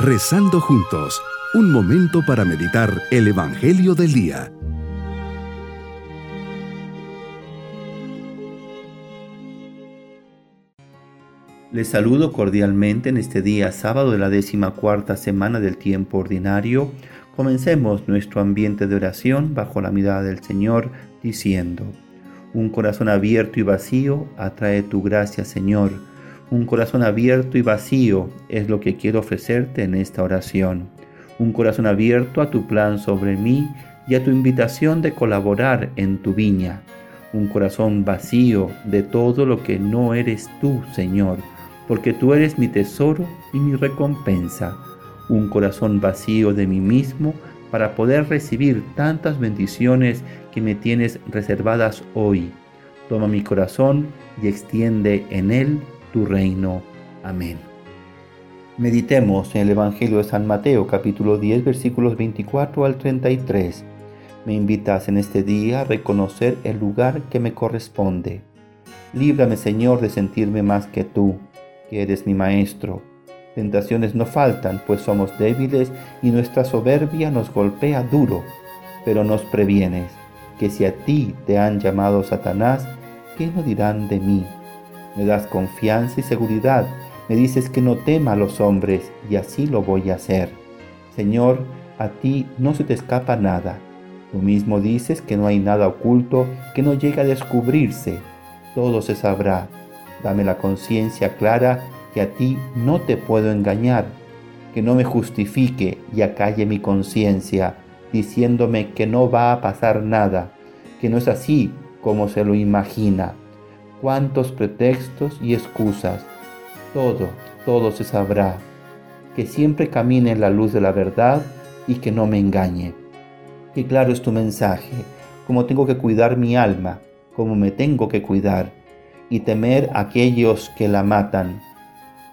Rezando juntos, un momento para meditar el Evangelio del Día. Les saludo cordialmente en este día sábado de la décima cuarta semana del tiempo ordinario. Comencemos nuestro ambiente de oración bajo la mirada del Señor, diciendo, Un corazón abierto y vacío atrae tu gracia, Señor un corazón abierto y vacío es lo que quiero ofrecerte en esta oración. Un corazón abierto a tu plan sobre mí y a tu invitación de colaborar en tu viña. Un corazón vacío de todo lo que no eres tú, Señor, porque tú eres mi tesoro y mi recompensa. Un corazón vacío de mí mismo para poder recibir tantas bendiciones que me tienes reservadas hoy. Toma mi corazón y extiende en él tu reino. Amén. Meditemos en el Evangelio de San Mateo capítulo 10 versículos 24 al 33. Me invitas en este día a reconocer el lugar que me corresponde. Líbrame Señor de sentirme más que tú, que eres mi Maestro. Tentaciones no faltan, pues somos débiles y nuestra soberbia nos golpea duro, pero nos previenes, que si a ti te han llamado Satanás, ¿qué no dirán de mí? Me das confianza y seguridad, me dices que no tema a los hombres y así lo voy a hacer. Señor, a ti no se te escapa nada. Tú mismo dices que no hay nada oculto que no llegue a descubrirse. Todo se sabrá. Dame la conciencia clara que a ti no te puedo engañar, que no me justifique y acalle mi conciencia, diciéndome que no va a pasar nada, que no es así como se lo imagina cuántos pretextos y excusas. Todo, todo se sabrá. Que siempre camine en la luz de la verdad y que no me engañe. Qué claro es tu mensaje, cómo tengo que cuidar mi alma, cómo me tengo que cuidar y temer a aquellos que la matan.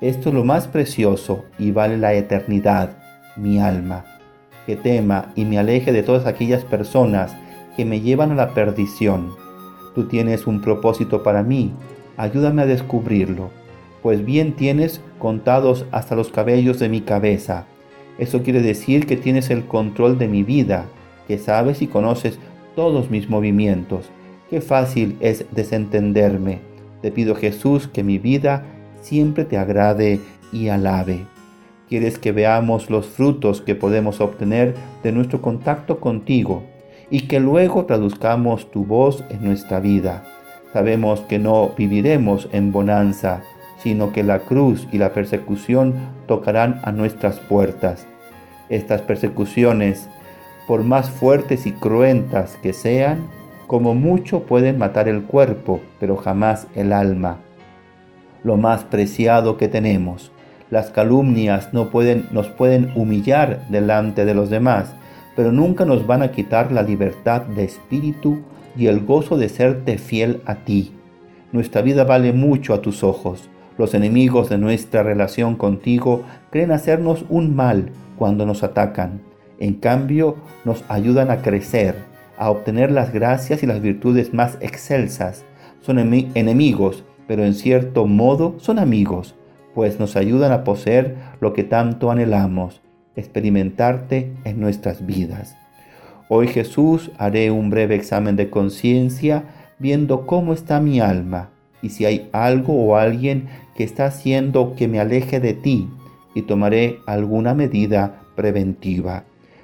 Esto es lo más precioso y vale la eternidad, mi alma. Que tema y me aleje de todas aquellas personas que me llevan a la perdición Tú tienes un propósito para mí, ayúdame a descubrirlo, pues bien tienes contados hasta los cabellos de mi cabeza. Eso quiere decir que tienes el control de mi vida, que sabes y conoces todos mis movimientos. Qué fácil es desentenderme. Te pido Jesús que mi vida siempre te agrade y alabe. Quieres que veamos los frutos que podemos obtener de nuestro contacto contigo y que luego traduzcamos tu voz en nuestra vida. Sabemos que no viviremos en bonanza, sino que la cruz y la persecución tocarán a nuestras puertas. Estas persecuciones, por más fuertes y cruentas que sean, como mucho pueden matar el cuerpo, pero jamás el alma. Lo más preciado que tenemos. Las calumnias no pueden, nos pueden humillar delante de los demás, pero nunca nos van a quitar la libertad de espíritu y el gozo de serte fiel a ti. Nuestra vida vale mucho a tus ojos. Los enemigos de nuestra relación contigo creen hacernos un mal cuando nos atacan. En cambio, nos ayudan a crecer, a obtener las gracias y las virtudes más excelsas. Son enemigos, pero en cierto modo son amigos, pues nos ayudan a poseer lo que tanto anhelamos, experimentarte en nuestras vidas. Hoy Jesús haré un breve examen de conciencia viendo cómo está mi alma y si hay algo o alguien que está haciendo que me aleje de ti y tomaré alguna medida preventiva.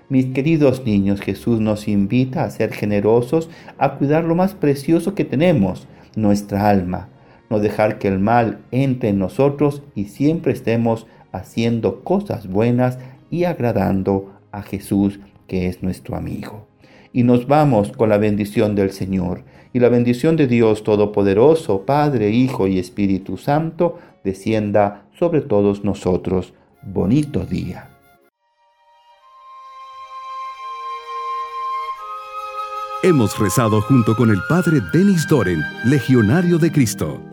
Mis queridos niños, Jesús nos invita a ser generosos, a cuidar lo más precioso que tenemos, nuestra alma, no dejar que el mal entre en nosotros y siempre estemos haciendo cosas buenas y agradando a Jesús, que es nuestro amigo. Y nos vamos con la bendición del Señor. Y la bendición de Dios Todopoderoso, Padre, Hijo y Espíritu Santo, descienda sobre todos nosotros. Bonito día. Hemos rezado junto con el Padre Denis Doren, Legionario de Cristo.